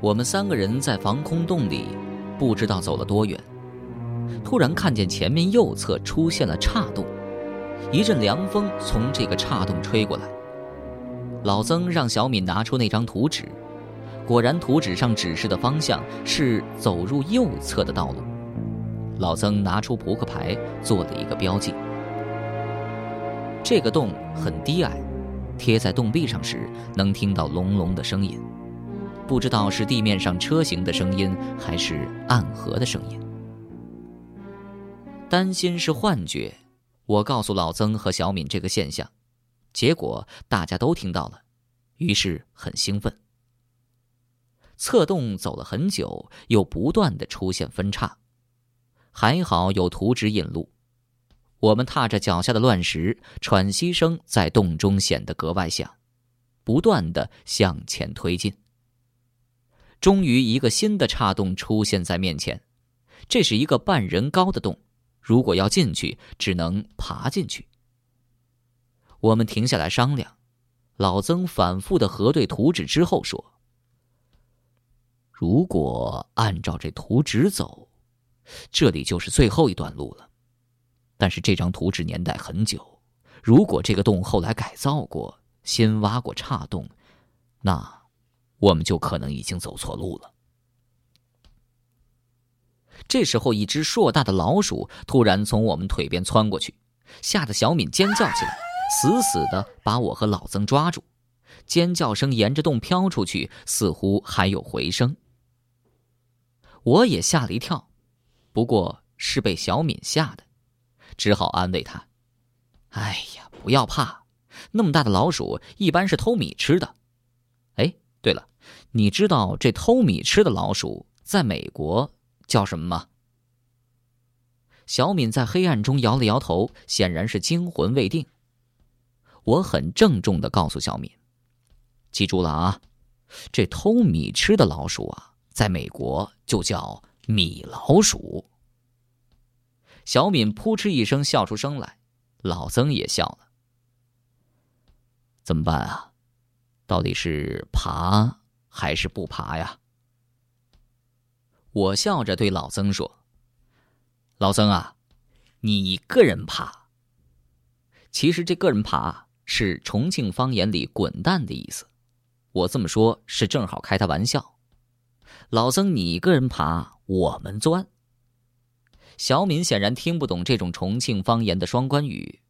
我们三个人在防空洞里，不知道走了多远，突然看见前面右侧出现了岔洞，一阵凉风从这个岔洞吹过来。老曾让小敏拿出那张图纸，果然图纸上指示的方向是走入右侧的道路。老曾拿出扑克牌做了一个标记。这个洞很低矮，贴在洞壁上时能听到隆隆的声音。不知道是地面上车行的声音，还是暗河的声音。担心是幻觉，我告诉老曾和小敏这个现象，结果大家都听到了，于是很兴奋。侧洞走了很久，又不断的出现分叉，还好有图纸引路。我们踏着脚下的乱石，喘息声在洞中显得格外响，不断的向前推进。终于，一个新的岔洞出现在面前。这是一个半人高的洞，如果要进去，只能爬进去。我们停下来商量。老曾反复的核对图纸之后说：“如果按照这图纸走，这里就是最后一段路了。但是这张图纸年代很久，如果这个洞后来改造过，新挖过岔洞，那……”我们就可能已经走错路了。这时候，一只硕大的老鼠突然从我们腿边窜过去，吓得小敏尖叫起来，死死的把我和老曾抓住。尖叫声沿着洞飘出去，似乎还有回声。我也吓了一跳，不过是被小敏吓的，只好安慰她：“哎呀，不要怕，那么大的老鼠一般是偷米吃的。”你知道这偷米吃的老鼠在美国叫什么吗？小敏在黑暗中摇了摇头，显然是惊魂未定。我很郑重的告诉小敏：“记住了啊，这偷米吃的老鼠啊，在美国就叫米老鼠。”小敏扑哧一声笑出声来，老曾也笑了。怎么办啊？到底是爬？还是不爬呀？我笑着对老曾说：“老曾啊，你一个人爬。其实这个人爬是重庆方言里‘滚蛋’的意思。我这么说，是正好开他玩笑。老曾，你一个人爬，我们钻。”小敏显然听不懂这种重庆方言的双关语，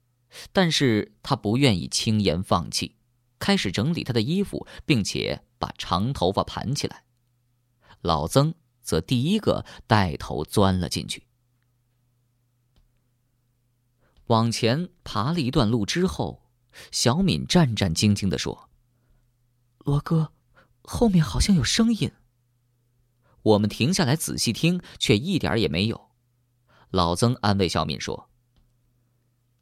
但是他不愿意轻言放弃，开始整理他的衣服，并且。把长头发盘起来，老曾则第一个带头钻了进去。往前爬了一段路之后，小敏战战兢兢的说：“罗哥，后面好像有声音。”我们停下来仔细听，却一点也没有。老曾安慰小敏说：“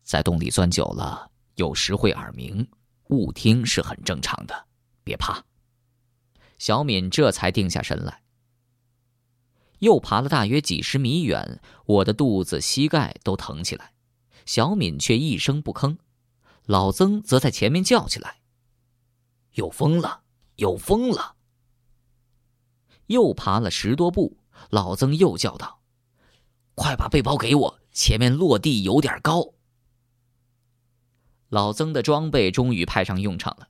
在洞里钻久了，有时会耳鸣，误听是很正常的，别怕。”小敏这才定下神来。又爬了大约几十米远，我的肚子、膝盖都疼起来，小敏却一声不吭，老曾则在前面叫起来：“有风了，有风了！”又爬了十多步，老曾又叫道：“快把背包给我，前面落地有点高。”老曾的装备终于派上用场了，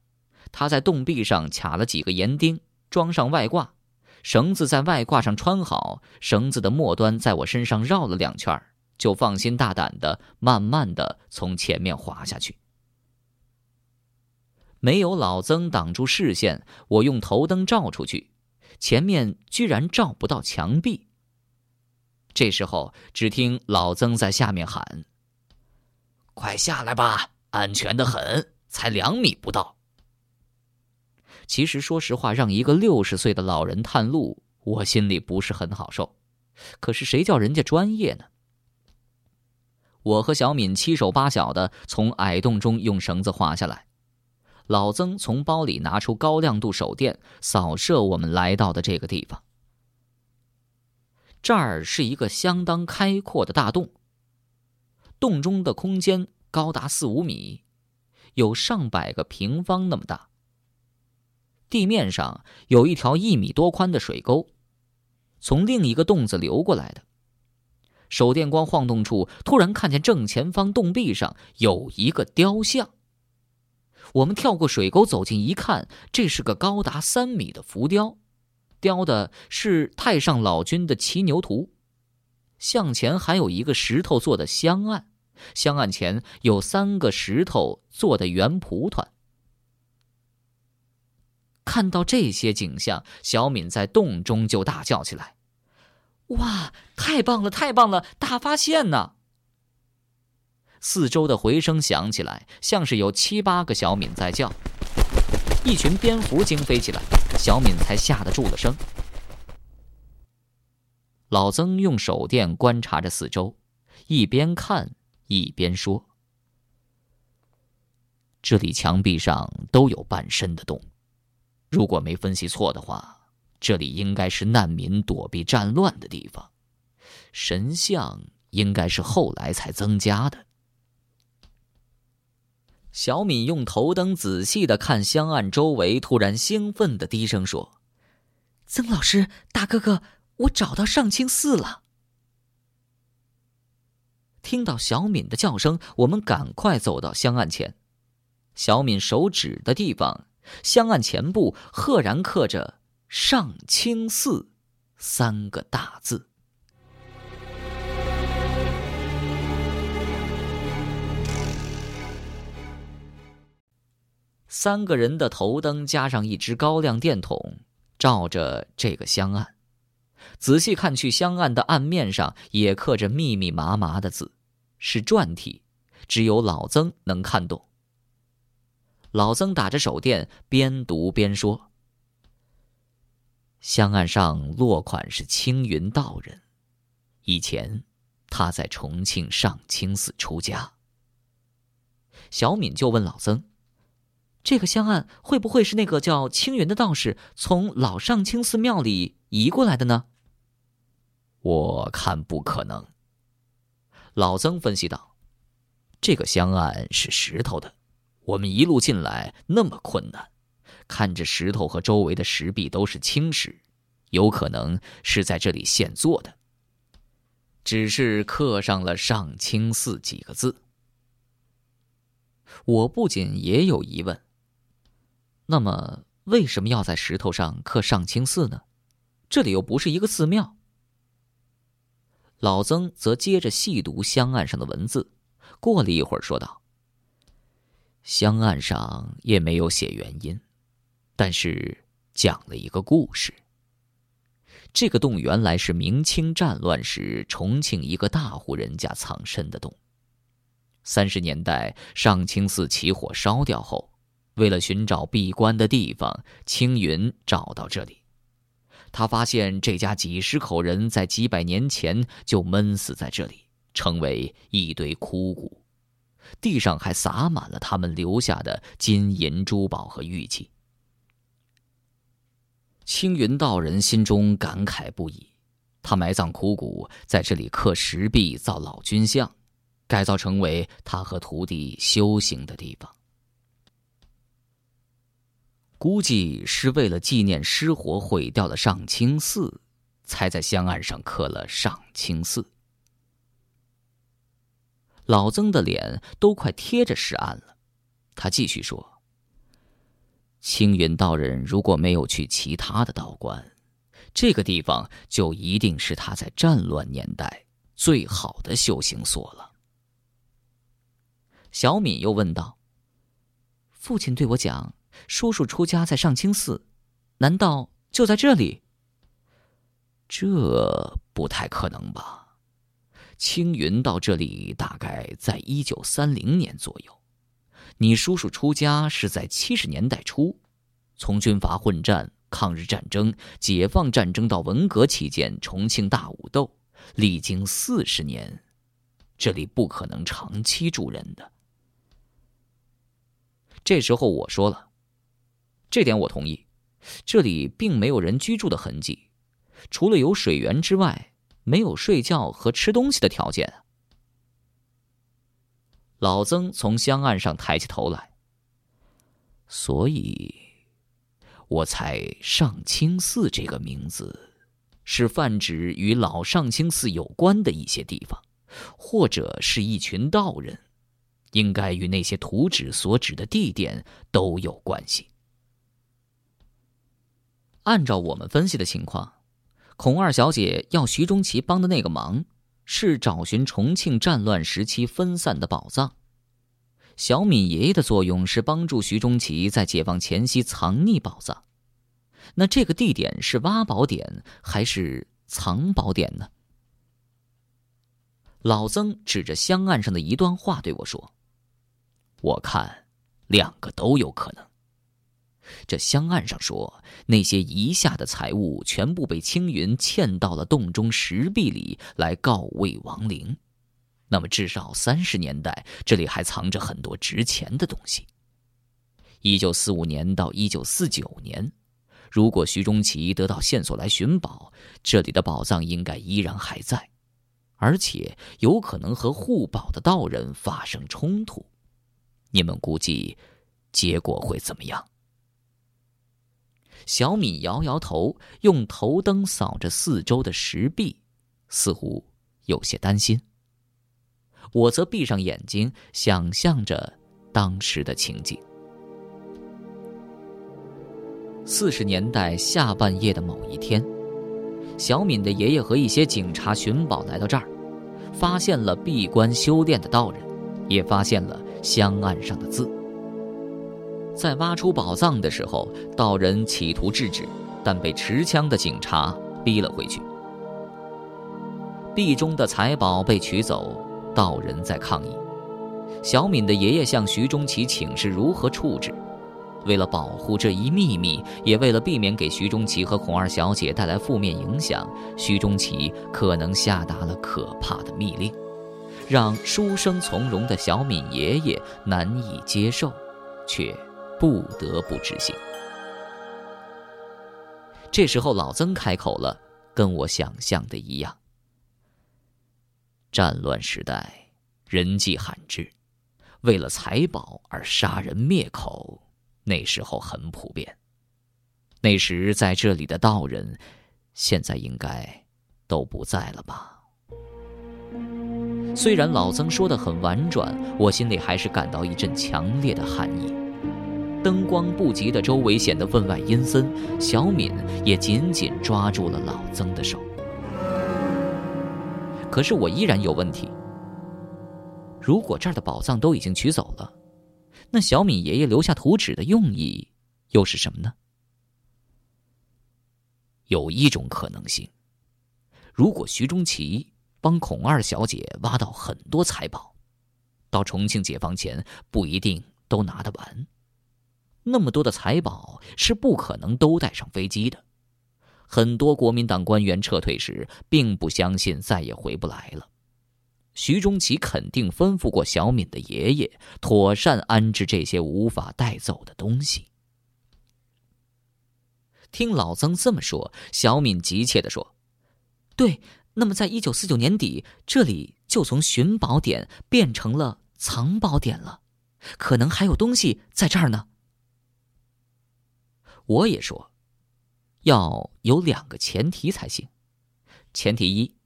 他在洞壁上卡了几个岩钉。装上外挂，绳子在外挂上穿好，绳子的末端在我身上绕了两圈，就放心大胆的慢慢的从前面滑下去。没有老曾挡住视线，我用头灯照出去，前面居然照不到墙壁。这时候，只听老曾在下面喊：“快下来吧，安全的很，才两米不到。”其实，说实话，让一个六十岁的老人探路，我心里不是很好受。可是，谁叫人家专业呢？我和小敏七手八脚的从矮洞中用绳子滑下来。老曾从包里拿出高亮度手电，扫射我们来到的这个地方。这儿是一个相当开阔的大洞，洞中的空间高达四五米，有上百个平方那么大。地面上有一条一米多宽的水沟，从另一个洞子流过来的。手电光晃动处，突然看见正前方洞壁上有一个雕像。我们跳过水沟走近一看，这是个高达三米的浮雕，雕的是太上老君的骑牛图。向前还有一个石头做的香案，香案前有三个石头做的圆蒲团。看到这些景象，小敏在洞中就大叫起来：“哇，太棒了，太棒了！大发现呢！”四周的回声响起来，像是有七八个小敏在叫。一群蝙蝠惊飞起来，小敏才吓得住了声。老曾用手电观察着四周，一边看一边说：“这里墙壁上都有半深的洞。”如果没分析错的话，这里应该是难民躲避战乱的地方，神像应该是后来才增加的。小敏用头灯仔细的看香案周围，突然兴奋的低声说：“曾老师，大哥哥，我找到上清寺了！”听到小敏的叫声，我们赶快走到香案前，小敏手指的地方。香案前部赫然刻着“上清寺”三个大字。三个人的头灯加上一只高亮电筒，照着这个香案。仔细看去，香案的案面上也刻着密密麻麻的字，是篆体，只有老曾能看懂。老曾打着手电，边读边说：“香案上落款是青云道人，以前他在重庆上清寺出家。”小敏就问老曾：“这个香案会不会是那个叫青云的道士从老上清寺庙里移过来的呢？”我看不可能。老曾分析道：“这个香案是石头的。”我们一路进来那么困难，看着石头和周围的石壁都是青石，有可能是在这里现做的，只是刻上了“上清寺”几个字。我不仅也有疑问，那么为什么要在石头上刻“上清寺”呢？这里又不是一个寺庙。老曾则接着细读香案上的文字，过了一会儿说道。香案上也没有写原因，但是讲了一个故事。这个洞原来是明清战乱时重庆一个大户人家藏身的洞。三十年代上清寺起火烧掉后，为了寻找闭关的地方，青云找到这里。他发现这家几十口人在几百年前就闷死在这里，成为一堆枯骨。地上还洒满了他们留下的金银珠宝和玉器。青云道人心中感慨不已，他埋葬枯骨，在这里刻石壁造老君像，改造成为他和徒弟修行的地方。估计是为了纪念失火毁掉了上清寺，才在香案上刻了上清寺。老曾的脸都快贴着石案了，他继续说：“青云道人如果没有去其他的道观，这个地方就一定是他在战乱年代最好的修行所了。”小敏又问道：“父亲对我讲，叔叔出家在上清寺，难道就在这里？这不太可能吧？”青云到这里大概在一九三零年左右，你叔叔出家是在七十年代初，从军阀混战、抗日战争、解放战争到文革期间重庆大武斗，历经四十年，这里不可能长期住人的。这时候我说了，这点我同意，这里并没有人居住的痕迹，除了有水源之外。没有睡觉和吃东西的条件。老曾从香案上抬起头来，所以我猜上清寺这个名字，是泛指与老上清寺有关的一些地方，或者是一群道人，应该与那些图纸所指的地点都有关系。按照我们分析的情况，孔二小姐要徐中奇帮的那个忙，是找寻重庆战乱时期分散的宝藏。小敏爷爷的作用是帮助徐中奇在解放前夕藏匿宝藏，那这个地点是挖宝点还是藏宝点呢？老曾指着香案上的一段话对我说：“我看，两个都有可能。这香案上说，那些遗下的财物全部被青云嵌到了洞中石壁里来告慰亡灵。”那么，至少三十年代，这里还藏着很多值钱的东西。一九四五年到一九四九年，如果徐中奇得到线索来寻宝，这里的宝藏应该依然还在，而且有可能和护宝的道人发生冲突。你们估计结果会怎么样？小敏摇摇头，用头灯扫着四周的石壁，似乎有些担心。我则闭上眼睛，想象着当时的情景。四十年代下半夜的某一天，小敏的爷爷和一些警察寻宝来到这儿，发现了闭关修炼的道人，也发现了香案上的字。在挖出宝藏的时候，道人企图制止，但被持枪的警察逼了回去。壁中的财宝被取走。道人在抗议，小敏的爷爷向徐中奇请示如何处置。为了保护这一秘密，也为了避免给徐中奇和孔二小姐带来负面影响，徐中奇可能下达了可怕的密令，让书生从容的小敏爷爷难以接受，却不得不执行。这时候，老曾开口了，跟我想象的一样。战乱时代，人迹罕至，为了财宝而杀人灭口，那时候很普遍。那时在这里的道人，现在应该都不在了吧？虽然老曾说的很婉转，我心里还是感到一阵强烈的寒意。灯光不及的周围显得分外阴森，小敏也紧紧抓住了老曾的手。可是我依然有问题。如果这儿的宝藏都已经取走了，那小敏爷爷留下图纸的用意又是什么呢？有一种可能性：如果徐中奇帮孔二小姐挖到很多财宝，到重庆解放前不一定都拿得完。那么多的财宝是不可能都带上飞机的。很多国民党官员撤退时，并不相信再也回不来了。徐中奇肯定吩咐过小敏的爷爷，妥善安置这些无法带走的东西。听老曾这么说，小敏急切地说：“对，那么在一九四九年底，这里就从寻宝点变成了藏宝点了，可能还有东西在这儿呢。”我也说。要有两个前提才行。前提一，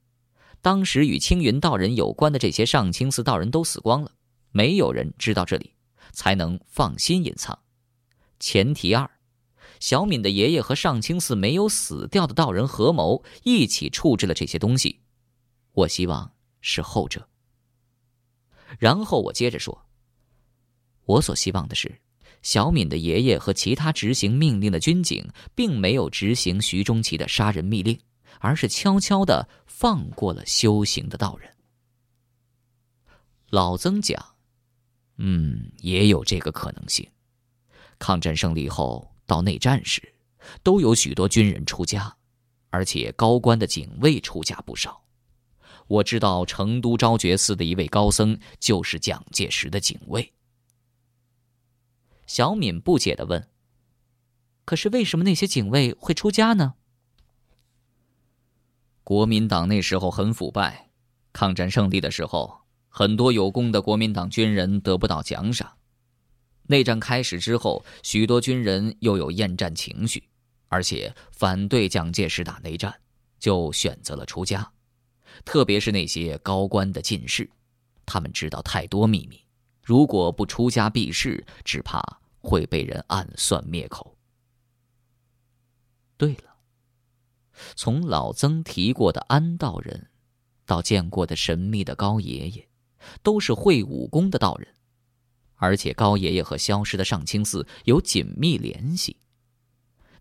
当时与青云道人有关的这些上清寺道人都死光了，没有人知道这里，才能放心隐藏。前提二，小敏的爷爷和上清寺没有死掉的道人合谋，一起处置了这些东西。我希望是后者。然后我接着说，我所希望的是。小敏的爷爷和其他执行命令的军警，并没有执行徐中奇的杀人密令，而是悄悄的放过了修行的道人。老曾讲：“嗯，也有这个可能性。抗战胜利后到内战时，都有许多军人出家，而且高官的警卫出家不少。我知道成都昭觉寺的一位高僧，就是蒋介石的警卫。”小敏不解的问：“可是为什么那些警卫会出家呢？”国民党那时候很腐败，抗战胜利的时候，很多有功的国民党军人得不到奖赏，内战开始之后，许多军人又有厌战情绪，而且反对蒋介石打内战，就选择了出家。特别是那些高官的进士，他们知道太多秘密，如果不出家避世，只怕会被人暗算灭口。对了，从老曾提过的安道人，到见过的神秘的高爷爷，都是会武功的道人。而且高爷爷和消失的上清寺有紧密联系。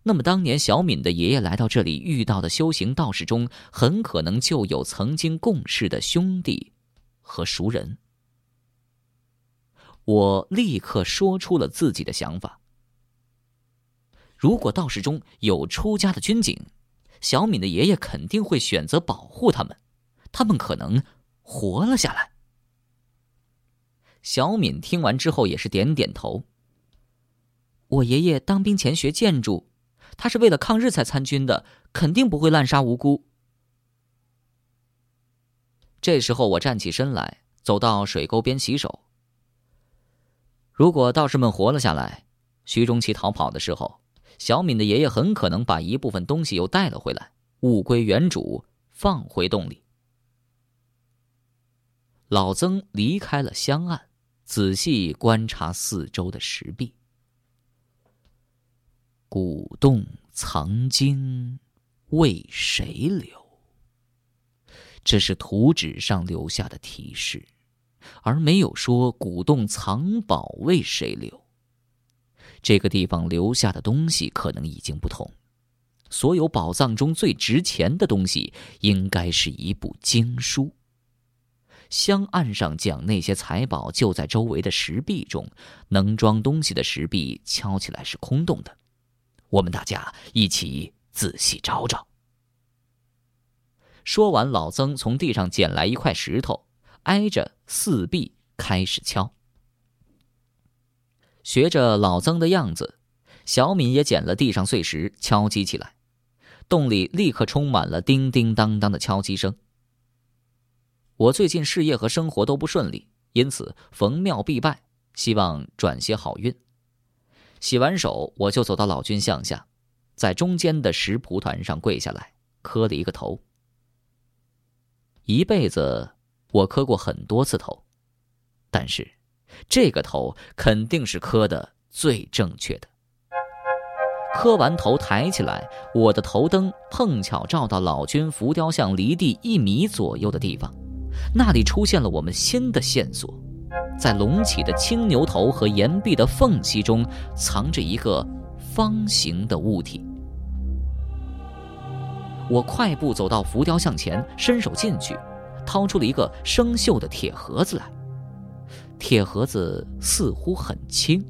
那么，当年小敏的爷爷来到这里遇到的修行道士中，很可能就有曾经共事的兄弟和熟人。我立刻说出了自己的想法：如果道士中有出家的军警，小敏的爷爷肯定会选择保护他们，他们可能活了下来。小敏听完之后也是点点头。我爷爷当兵前学建筑，他是为了抗日才参军的，肯定不会滥杀无辜。这时候我站起身来，走到水沟边洗手。如果道士们活了下来，徐中奇逃跑的时候，小敏的爷爷很可能把一部分东西又带了回来，物归原主，放回洞里。老曾离开了香案。仔细观察四周的石壁，古洞藏经为谁留？这是图纸上留下的提示，而没有说古洞藏宝为谁留。这个地方留下的东西可能已经不同。所有宝藏中最值钱的东西，应该是一部经书。香案上讲，那些财宝就在周围的石壁中，能装东西的石壁敲起来是空洞的。我们大家一起仔细找找。说完，老曾从地上捡来一块石头，挨着四壁开始敲。学着老曾的样子，小敏也捡了地上碎石，敲击起来。洞里立刻充满了叮叮当当的敲击声。我最近事业和生活都不顺利，因此逢庙必拜，希望转些好运。洗完手，我就走到老君像下，在中间的石蒲团上跪下来，磕了一个头。一辈子我磕过很多次头，但是这个头肯定是磕的最正确的。磕完头抬起来，我的头灯碰巧照到老君浮雕像离地一米左右的地方。那里出现了我们新的线索，在隆起的青牛头和岩壁的缝隙中，藏着一个方形的物体。我快步走到浮雕像前，伸手进去，掏出了一个生锈的铁盒子来。铁盒子似乎很轻。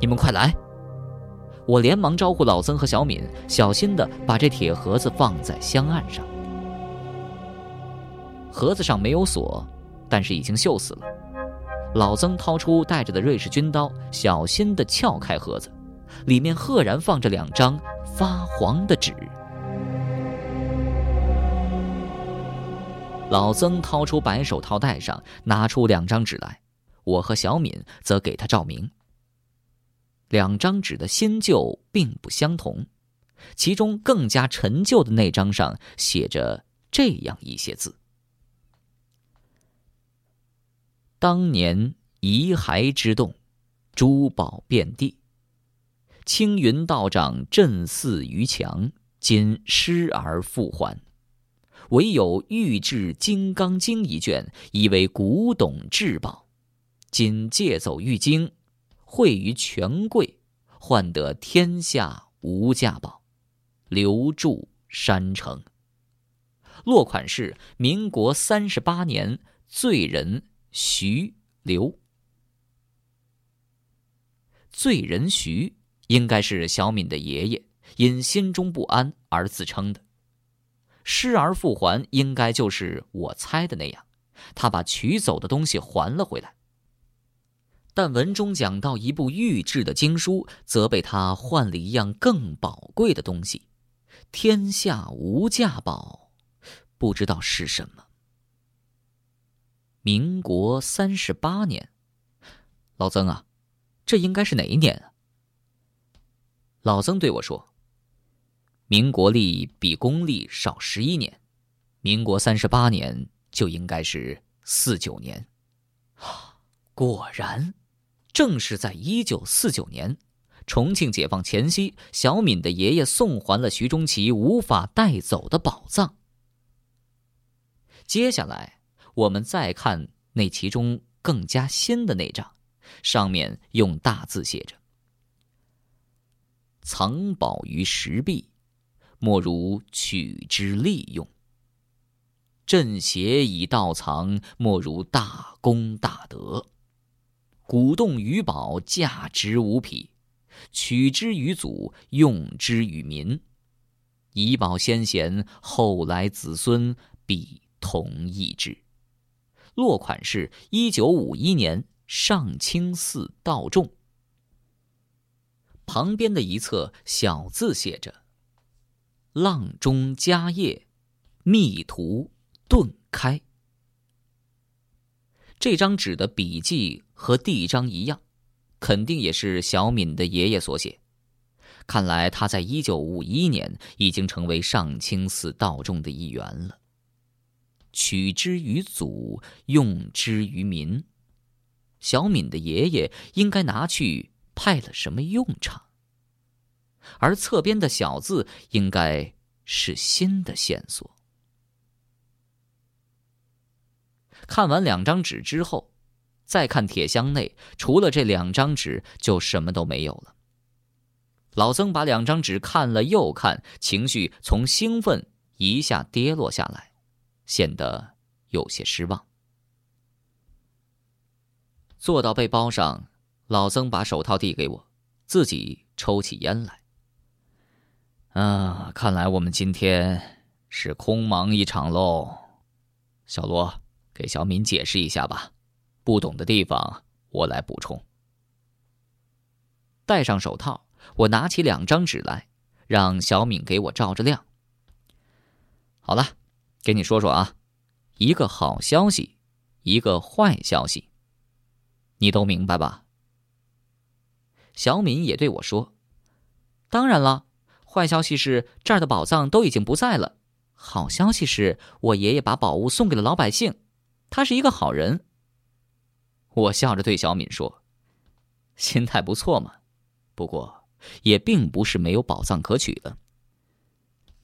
你们快来！我连忙招呼老曾和小敏，小心地把这铁盒子放在香案上。盒子上没有锁，但是已经锈死了。老曾掏出带着的瑞士军刀，小心地撬开盒子，里面赫然放着两张发黄的纸。老曾掏出白手套戴上，拿出两张纸来，我和小敏则给他照明。两张纸的新旧并不相同，其中更加陈旧的那张上写着这样一些字。当年遗骸之洞，珠宝遍地。青云道长镇寺于墙，今失而复还。唯有玉制《金刚经》一卷，以为古董至宝。今借走玉经，汇于权贵，换得天下无价宝，留住山城。落款是民国三十八年，罪人。徐刘，罪人徐应该是小敏的爷爷，因心中不安而自称的。失而复还，应该就是我猜的那样，他把取走的东西还了回来。但文中讲到一部玉制的经书，则被他换了一样更宝贵的东西，天下无价宝，不知道是什么。民国三十八年，老曾啊，这应该是哪一年啊？”老曾对我说：“民国历比公历少十一年，民国三十八年就应该是四九年。”果然，正是在一九四九年，重庆解放前夕，小敏的爷爷送还了徐中奇无法带走的宝藏。接下来，我们再看那其中更加新的那张，上面用大字写着：“藏宝于石壁，莫如取之利用；镇邪以道藏，莫如大功大德。古洞于宝，价值无匹；取之于祖，用之于民。以保先贤，后来子孙必。”同意之。落款是一九五一年上清寺道众。旁边的一侧小字写着：“浪中家业，密图顿开。”这张纸的笔迹和第一张一样，肯定也是小敏的爷爷所写。看来他在一九五一年已经成为上清寺道众的一员了。取之于祖，用之于民。小敏的爷爷应该拿去派了什么用场？而侧边的小字应该是新的线索。看完两张纸之后，再看铁箱内，除了这两张纸，就什么都没有了。老曾把两张纸看了又看，情绪从兴奋一下跌落下来。显得有些失望。坐到背包上，老曾把手套递给我，自己抽起烟来。啊，看来我们今天是空忙一场喽。小罗，给小敏解释一下吧，不懂的地方我来补充。戴上手套，我拿起两张纸来，让小敏给我照着亮。好了。给你说说啊，一个好消息，一个坏消息，你都明白吧？小敏也对我说：“当然了，坏消息是这儿的宝藏都已经不在了，好消息是我爷爷把宝物送给了老百姓，他是一个好人。”我笑着对小敏说：“心态不错嘛，不过也并不是没有宝藏可取了。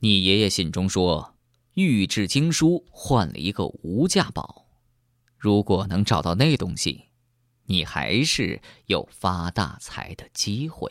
你爷爷信中说。”玉质经书换了一个无价宝，如果能找到那东西，你还是有发大财的机会。